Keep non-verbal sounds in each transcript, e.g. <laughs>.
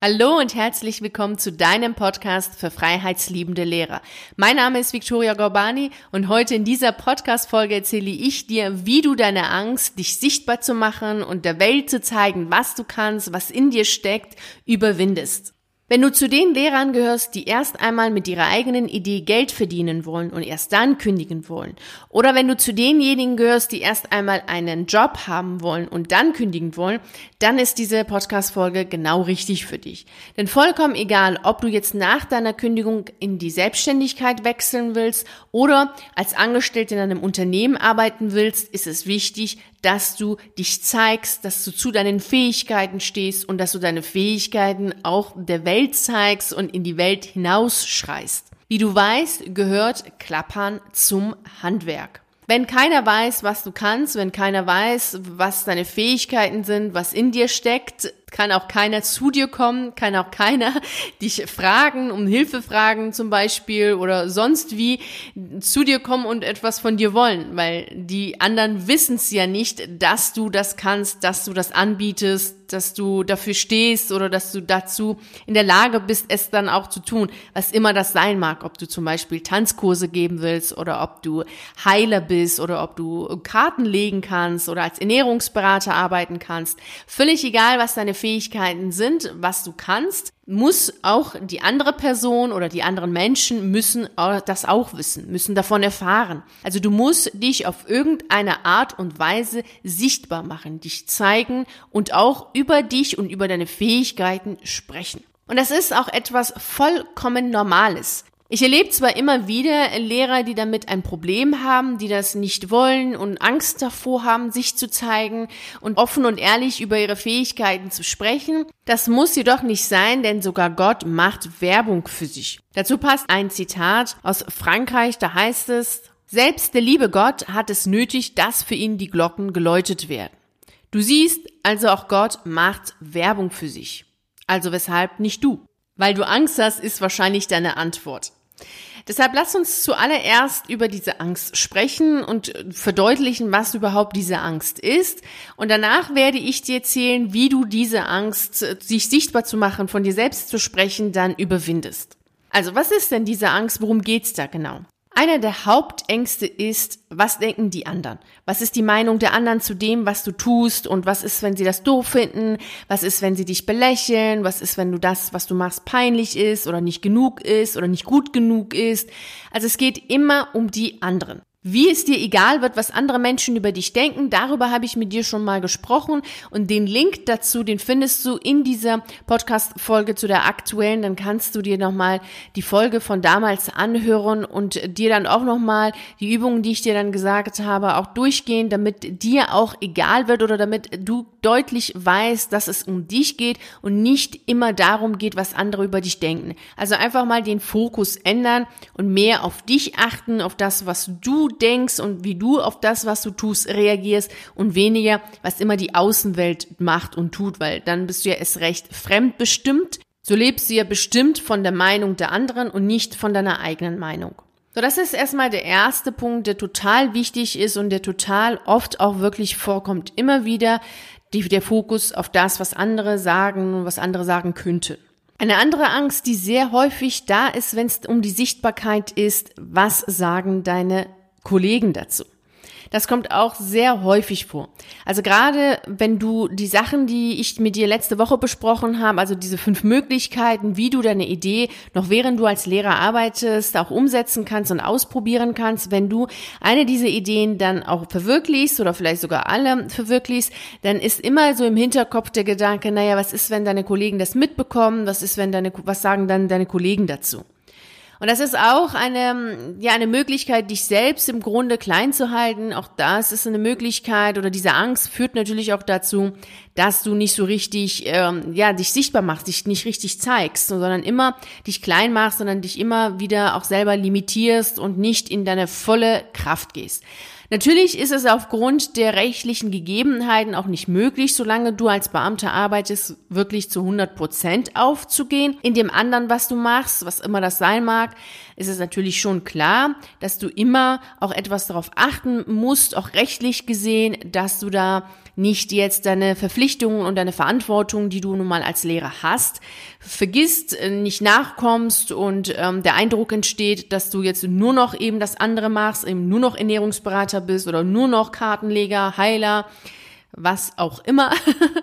Hallo und herzlich willkommen zu deinem Podcast für freiheitsliebende Lehrer. Mein Name ist Victoria Gorbani und heute in dieser Podcast-Folge erzähle ich dir, wie du deine Angst, dich sichtbar zu machen und der Welt zu zeigen, was du kannst, was in dir steckt, überwindest. Wenn du zu den Lehrern gehörst, die erst einmal mit ihrer eigenen Idee Geld verdienen wollen und erst dann kündigen wollen, oder wenn du zu denjenigen gehörst, die erst einmal einen Job haben wollen und dann kündigen wollen, dann ist diese Podcast-Folge genau richtig für dich. Denn vollkommen egal, ob du jetzt nach deiner Kündigung in die Selbstständigkeit wechseln willst oder als Angestellte in einem Unternehmen arbeiten willst, ist es wichtig, dass du dich zeigst, dass du zu deinen Fähigkeiten stehst und dass du deine Fähigkeiten auch der Welt zeigst und in die Welt hinausschreist. Wie du weißt, gehört Klappern zum Handwerk. Wenn keiner weiß, was du kannst, wenn keiner weiß, was deine Fähigkeiten sind, was in dir steckt, kann auch keiner zu dir kommen, kann auch keiner <laughs> dich fragen, um Hilfe fragen zum Beispiel oder sonst wie zu dir kommen und etwas von dir wollen, weil die anderen wissen es ja nicht, dass du das kannst, dass du das anbietest, dass du dafür stehst oder dass du dazu in der Lage bist, es dann auch zu tun, was immer das sein mag, ob du zum Beispiel Tanzkurse geben willst oder ob du Heiler bist oder ob du Karten legen kannst oder als Ernährungsberater arbeiten kannst. Völlig egal, was deine Fähigkeiten sind, was du kannst, muss auch die andere Person oder die anderen Menschen müssen das auch wissen, müssen davon erfahren. Also du musst dich auf irgendeine Art und Weise sichtbar machen, dich zeigen und auch über dich und über deine Fähigkeiten sprechen. Und das ist auch etwas vollkommen Normales. Ich erlebe zwar immer wieder Lehrer, die damit ein Problem haben, die das nicht wollen und Angst davor haben, sich zu zeigen und offen und ehrlich über ihre Fähigkeiten zu sprechen. Das muss jedoch nicht sein, denn sogar Gott macht Werbung für sich. Dazu passt ein Zitat aus Frankreich, da heißt es, selbst der liebe Gott hat es nötig, dass für ihn die Glocken geläutet werden. Du siehst, also auch Gott macht Werbung für sich. Also weshalb nicht du? Weil du Angst hast, ist wahrscheinlich deine Antwort. Deshalb lass uns zuallererst über diese Angst sprechen und verdeutlichen, was überhaupt diese Angst ist. Und danach werde ich dir erzählen, wie du diese Angst, sich sichtbar zu machen, von dir selbst zu sprechen, dann überwindest. Also, was ist denn diese Angst? Worum geht's da genau? Einer der Hauptängste ist, was denken die anderen? Was ist die Meinung der anderen zu dem, was du tust? Und was ist, wenn sie das doof finden? Was ist, wenn sie dich belächeln? Was ist, wenn du das, was du machst, peinlich ist oder nicht genug ist oder nicht gut genug ist? Also es geht immer um die anderen. Wie es dir egal wird, was andere Menschen über dich denken, darüber habe ich mit dir schon mal gesprochen und den Link dazu, den findest du in dieser Podcast-Folge zu der aktuellen, dann kannst du dir nochmal die Folge von damals anhören und dir dann auch nochmal die Übungen, die ich dir dann gesagt habe, auch durchgehen, damit dir auch egal wird oder damit du deutlich weißt, dass es um dich geht und nicht immer darum geht, was andere über dich denken. Also einfach mal den Fokus ändern und mehr auf dich achten, auf das, was du denkst und wie du auf das, was du tust, reagierst und weniger, was immer die Außenwelt macht und tut, weil dann bist du ja erst recht fremdbestimmt. So lebst du ja bestimmt von der Meinung der anderen und nicht von deiner eigenen Meinung. So, das ist erstmal der erste Punkt, der total wichtig ist und der total oft auch wirklich vorkommt. Immer wieder die, der Fokus auf das, was andere sagen und was andere sagen könnte. Eine andere Angst, die sehr häufig da ist, wenn es um die Sichtbarkeit ist, was sagen deine Kollegen dazu. Das kommt auch sehr häufig vor. Also gerade wenn du die Sachen, die ich mit dir letzte Woche besprochen habe, also diese fünf Möglichkeiten, wie du deine Idee noch während du als Lehrer arbeitest, auch umsetzen kannst und ausprobieren kannst, wenn du eine dieser Ideen dann auch verwirklichst oder vielleicht sogar alle verwirklichst, dann ist immer so im Hinterkopf der Gedanke, naja, was ist, wenn deine Kollegen das mitbekommen? Was ist, wenn deine, was sagen dann deine Kollegen dazu? Und das ist auch eine, ja, eine Möglichkeit, dich selbst im Grunde klein zu halten. Auch das ist eine Möglichkeit oder diese Angst führt natürlich auch dazu, dass du nicht so richtig, ähm, ja, dich sichtbar machst, dich nicht richtig zeigst, sondern immer dich klein machst, sondern dich immer wieder auch selber limitierst und nicht in deine volle Kraft gehst. Natürlich ist es aufgrund der rechtlichen Gegebenheiten auch nicht möglich, solange du als Beamter arbeitest, wirklich zu 100 Prozent aufzugehen. In dem anderen, was du machst, was immer das sein mag, ist es natürlich schon klar, dass du immer auch etwas darauf achten musst, auch rechtlich gesehen, dass du da nicht jetzt deine Verpflichtungen und deine Verantwortung, die du nun mal als Lehrer hast, vergisst, äh, nicht nachkommst und ähm, der Eindruck entsteht, dass du jetzt nur noch eben das andere machst, eben nur noch Ernährungsberater bist oder nur noch Kartenleger, Heiler, was auch immer.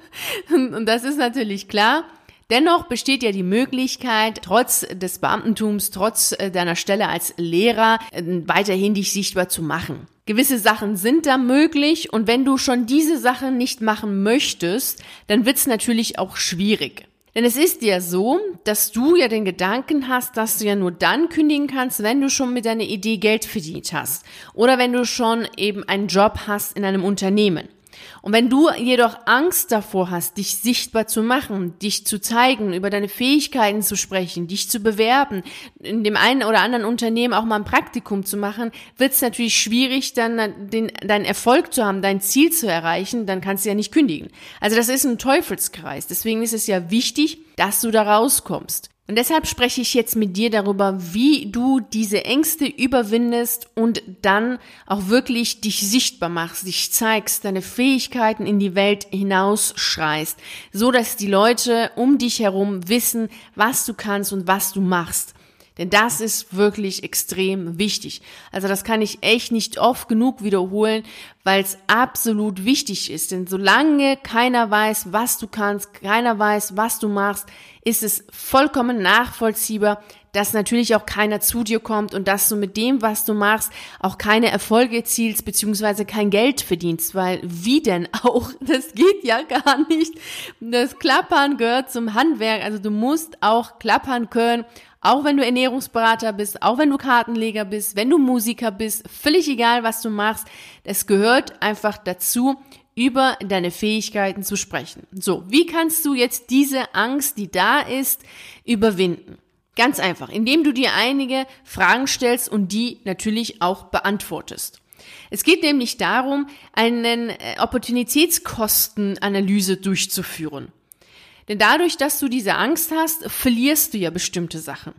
<laughs> und das ist natürlich klar. Dennoch besteht ja die Möglichkeit, trotz des Beamtentums, trotz äh, deiner Stelle als Lehrer, äh, weiterhin dich sichtbar zu machen. Gewisse Sachen sind da möglich und wenn du schon diese Sachen nicht machen möchtest, dann wird es natürlich auch schwierig. Denn es ist ja so, dass du ja den Gedanken hast, dass du ja nur dann kündigen kannst, wenn du schon mit deiner Idee Geld verdient hast oder wenn du schon eben einen Job hast in einem Unternehmen. Und wenn du jedoch Angst davor hast, dich sichtbar zu machen, dich zu zeigen, über deine Fähigkeiten zu sprechen, dich zu bewerben, in dem einen oder anderen Unternehmen auch mal ein Praktikum zu machen, wird es natürlich schwierig, dann den, deinen Erfolg zu haben, dein Ziel zu erreichen, dann kannst du ja nicht kündigen. Also das ist ein Teufelskreis. Deswegen ist es ja wichtig, dass du da rauskommst. Und deshalb spreche ich jetzt mit dir darüber, wie du diese Ängste überwindest und dann auch wirklich dich sichtbar machst, dich zeigst, deine Fähigkeiten in die Welt hinausschreist, so dass die Leute um dich herum wissen, was du kannst und was du machst. Denn das ist wirklich extrem wichtig. Also das kann ich echt nicht oft genug wiederholen, weil es absolut wichtig ist. Denn solange keiner weiß, was du kannst, keiner weiß, was du machst, ist es vollkommen nachvollziehbar, dass natürlich auch keiner zu dir kommt und dass du mit dem, was du machst, auch keine Erfolge erzielst beziehungsweise kein Geld verdienst, weil wie denn auch? <laughs> Das geht ja gar nicht. Das Klappern gehört zum Handwerk, also du musst auch klappern können auch wenn du Ernährungsberater bist, auch wenn du Kartenleger bist, wenn du Musiker bist, völlig egal, was du machst, es gehört einfach dazu, über deine Fähigkeiten zu sprechen. So, wie kannst du jetzt diese Angst, die da ist, überwinden? Ganz einfach, indem du dir einige Fragen stellst und die natürlich auch beantwortest. Es geht nämlich darum, eine äh, Opportunitätskostenanalyse durchzuführen. Denn dadurch, dass du diese Angst hast, verlierst du ja bestimmte Sachen.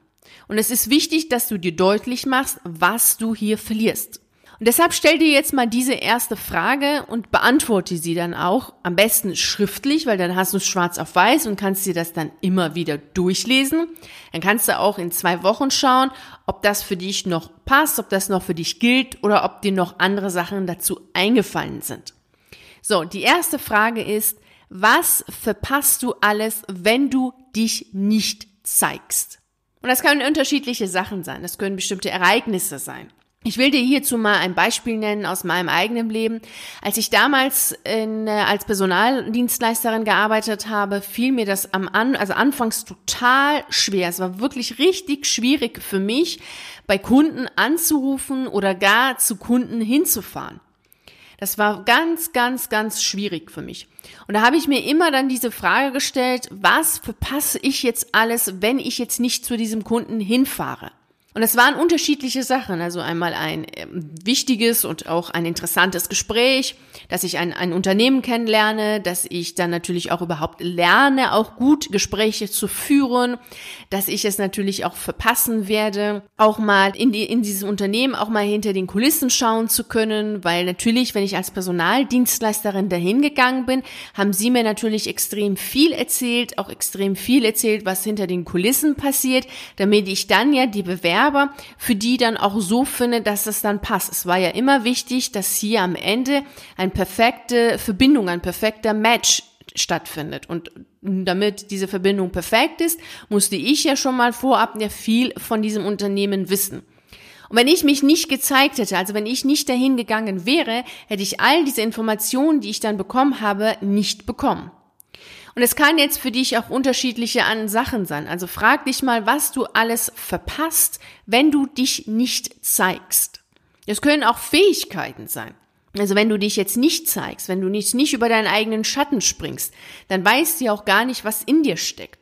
Und es ist wichtig, dass du dir deutlich machst, was du hier verlierst. Und deshalb stell dir jetzt mal diese erste Frage und beantworte sie dann auch, am besten schriftlich, weil dann hast du es schwarz auf weiß und kannst dir das dann immer wieder durchlesen. Dann kannst du auch in zwei Wochen schauen, ob das für dich noch passt, ob das noch für dich gilt oder ob dir noch andere Sachen dazu eingefallen sind. So, die erste Frage ist, was verpasst du alles, wenn du dich nicht zeigst? Und das können unterschiedliche Sachen sein. Das können bestimmte Ereignisse sein. Ich will dir hierzu mal ein Beispiel nennen aus meinem eigenen Leben. Als ich damals in, äh, als Personaldienstleisterin gearbeitet habe, fiel mir das am An, also anfangs total schwer. Es war wirklich richtig schwierig für mich, bei Kunden anzurufen oder gar zu Kunden hinzufahren. Das war ganz, ganz, ganz schwierig für mich. Und da habe ich mir immer dann diese Frage gestellt, was verpasse ich jetzt alles, wenn ich jetzt nicht zu diesem Kunden hinfahre? Und es waren unterschiedliche Sachen. Also einmal ein äh, wichtiges und auch ein interessantes Gespräch, dass ich ein, ein Unternehmen kennenlerne, dass ich dann natürlich auch überhaupt lerne, auch gut Gespräche zu führen, dass ich es natürlich auch verpassen werde, auch mal in, die, in dieses Unternehmen auch mal hinter den Kulissen schauen zu können, weil natürlich, wenn ich als Personaldienstleisterin dahin gegangen bin, haben sie mir natürlich extrem viel erzählt, auch extrem viel erzählt, was hinter den Kulissen passiert, damit ich dann ja die Bewerbung Bewerber, für die dann auch so finde, dass es dann passt. Es war ja immer wichtig, dass hier am Ende eine perfekte Verbindung, ein perfekter Match stattfindet. Und damit diese Verbindung perfekt ist, musste ich ja schon mal vorab ja viel von diesem Unternehmen wissen. Und wenn ich mich nicht gezeigt hätte, also wenn ich nicht dahin gegangen wäre, hätte ich all diese Informationen, die ich dann bekommen habe, nicht bekommen. Und es kann jetzt für dich auch unterschiedliche Sachen sein. Also frag dich mal, was du alles verpasst, wenn du dich nicht zeigst. Es können auch Fähigkeiten sein. Also wenn du dich jetzt nicht zeigst, wenn du nicht, nicht über deinen eigenen Schatten springst, dann weißt du auch gar nicht, was in dir steckt.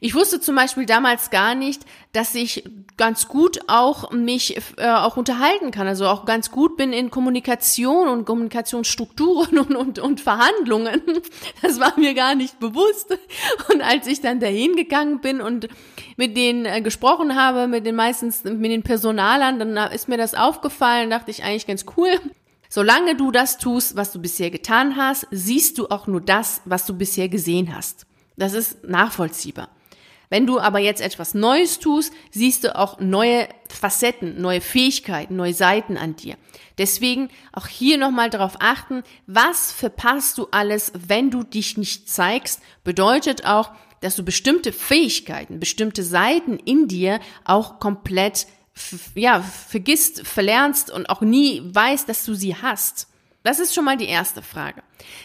Ich wusste zum Beispiel damals gar nicht, dass ich ganz gut auch mich äh, auch unterhalten kann, also auch ganz gut bin in Kommunikation und Kommunikationsstrukturen <laughs> und, und, und Verhandlungen. Das war mir gar nicht bewusst. Und als ich dann dahin gegangen bin und mit denen äh, gesprochen habe, mit den meistens, mit den Personalern, dann ist mir das aufgefallen, dachte ich eigentlich ganz cool. Solange du das tust, was du bisher getan hast, siehst du auch nur das, was du bisher gesehen hast. Das ist nachvollziehbar. Wenn du aber jetzt etwas Neues tust, siehst du auch neue Facetten, neue Fähigkeiten, neue Seiten an dir. Deswegen auch hier nochmal darauf achten, was verpasst du alles, wenn du dich nicht zeigst, bedeutet auch, dass du bestimmte Fähigkeiten, bestimmte Seiten in dir auch komplett ja, vergisst, verlernst und auch nie weißt, dass du sie hast. Das ist schon mal die erste Frage.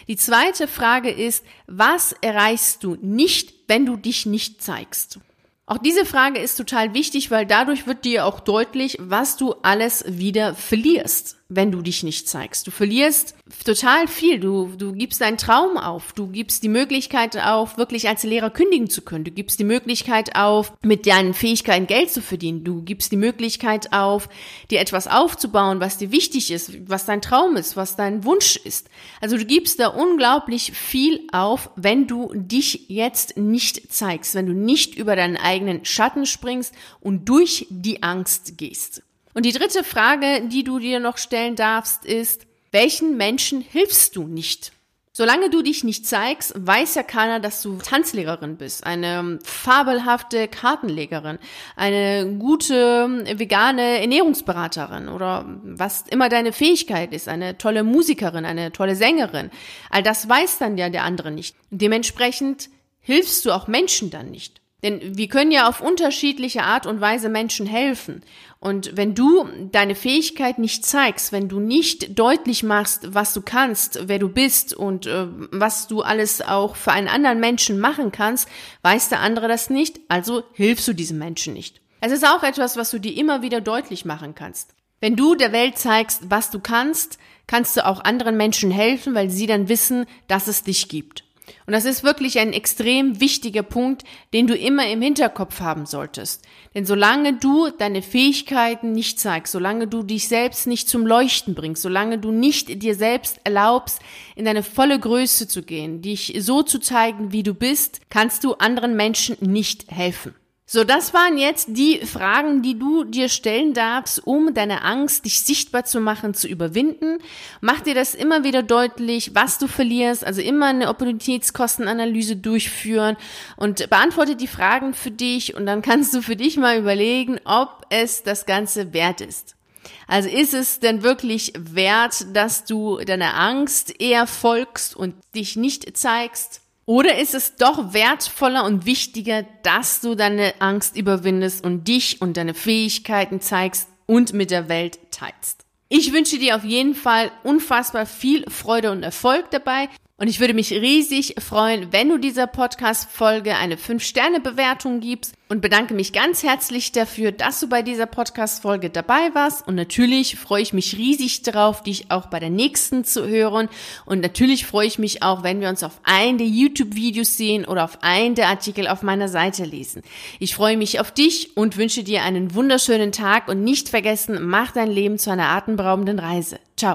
Die zweite Frage ist, was erreichst du nicht, wenn du dich nicht zeigst? Auch diese Frage ist total wichtig, weil dadurch wird dir auch deutlich, was du alles wieder verlierst, wenn du dich nicht zeigst. Du verlierst total viel. Du, du gibst deinen Traum auf. Du gibst die Möglichkeit auf, wirklich als Lehrer kündigen zu können. Du gibst die Möglichkeit auf, mit deinen Fähigkeiten Geld zu verdienen. Du gibst die Möglichkeit auf, dir etwas aufzubauen, was dir wichtig ist, was dein Traum ist, was dein Wunsch ist. Also du gibst da unglaublich viel auf, wenn du dich jetzt nicht zeigst, wenn du nicht über deinen eigenen Schatten springst und durch die Angst gehst. Und die dritte Frage, die du dir noch stellen darfst, ist, welchen Menschen hilfst du nicht? Solange du dich nicht zeigst, weiß ja keiner, dass du Tanzlehrerin bist, eine fabelhafte Kartenlegerin, eine gute vegane Ernährungsberaterin oder was immer deine Fähigkeit ist, eine tolle Musikerin, eine tolle Sängerin. All das weiß dann ja der andere nicht. Dementsprechend hilfst du auch Menschen dann nicht. Denn wir können ja auf unterschiedliche Art und Weise Menschen helfen. Und wenn du deine Fähigkeit nicht zeigst, wenn du nicht deutlich machst, was du kannst, wer du bist und äh, was du alles auch für einen anderen Menschen machen kannst, weiß der andere das nicht, also hilfst du diesem Menschen nicht. Es ist auch etwas, was du dir immer wieder deutlich machen kannst. Wenn du der Welt zeigst, was du kannst, kannst du auch anderen Menschen helfen, weil sie dann wissen, dass es dich gibt. Und das ist wirklich ein extrem wichtiger Punkt, den du immer im Hinterkopf haben solltest. Denn solange du deine Fähigkeiten nicht zeigst, solange du dich selbst nicht zum Leuchten bringst, solange du nicht dir selbst erlaubst, in deine volle Größe zu gehen, dich so zu zeigen, wie du bist, kannst du anderen Menschen nicht helfen. So, das waren jetzt die Fragen, die du dir stellen darfst, um deine Angst, dich sichtbar zu machen, zu überwinden. Mach dir das immer wieder deutlich, was du verlierst, also immer eine Opportunitätskostenanalyse durchführen und beantworte die Fragen für dich und dann kannst du für dich mal überlegen, ob es das Ganze wert ist. Also ist es denn wirklich wert, dass du deiner Angst eher folgst und dich nicht zeigst? Oder ist es doch wertvoller und wichtiger, dass du deine Angst überwindest und dich und deine Fähigkeiten zeigst und mit der Welt teilst? Ich wünsche dir auf jeden Fall unfassbar viel Freude und Erfolg dabei. Und ich würde mich riesig freuen, wenn du dieser Podcast-Folge eine 5-Sterne-Bewertung gibst und bedanke mich ganz herzlich dafür, dass du bei dieser Podcast-Folge dabei warst. Und natürlich freue ich mich riesig darauf, dich auch bei der nächsten zu hören. Und natürlich freue ich mich auch, wenn wir uns auf einen der YouTube-Videos sehen oder auf einen der Artikel auf meiner Seite lesen. Ich freue mich auf dich und wünsche dir einen wunderschönen Tag und nicht vergessen, mach dein Leben zu einer atemberaubenden Reise. Ciao.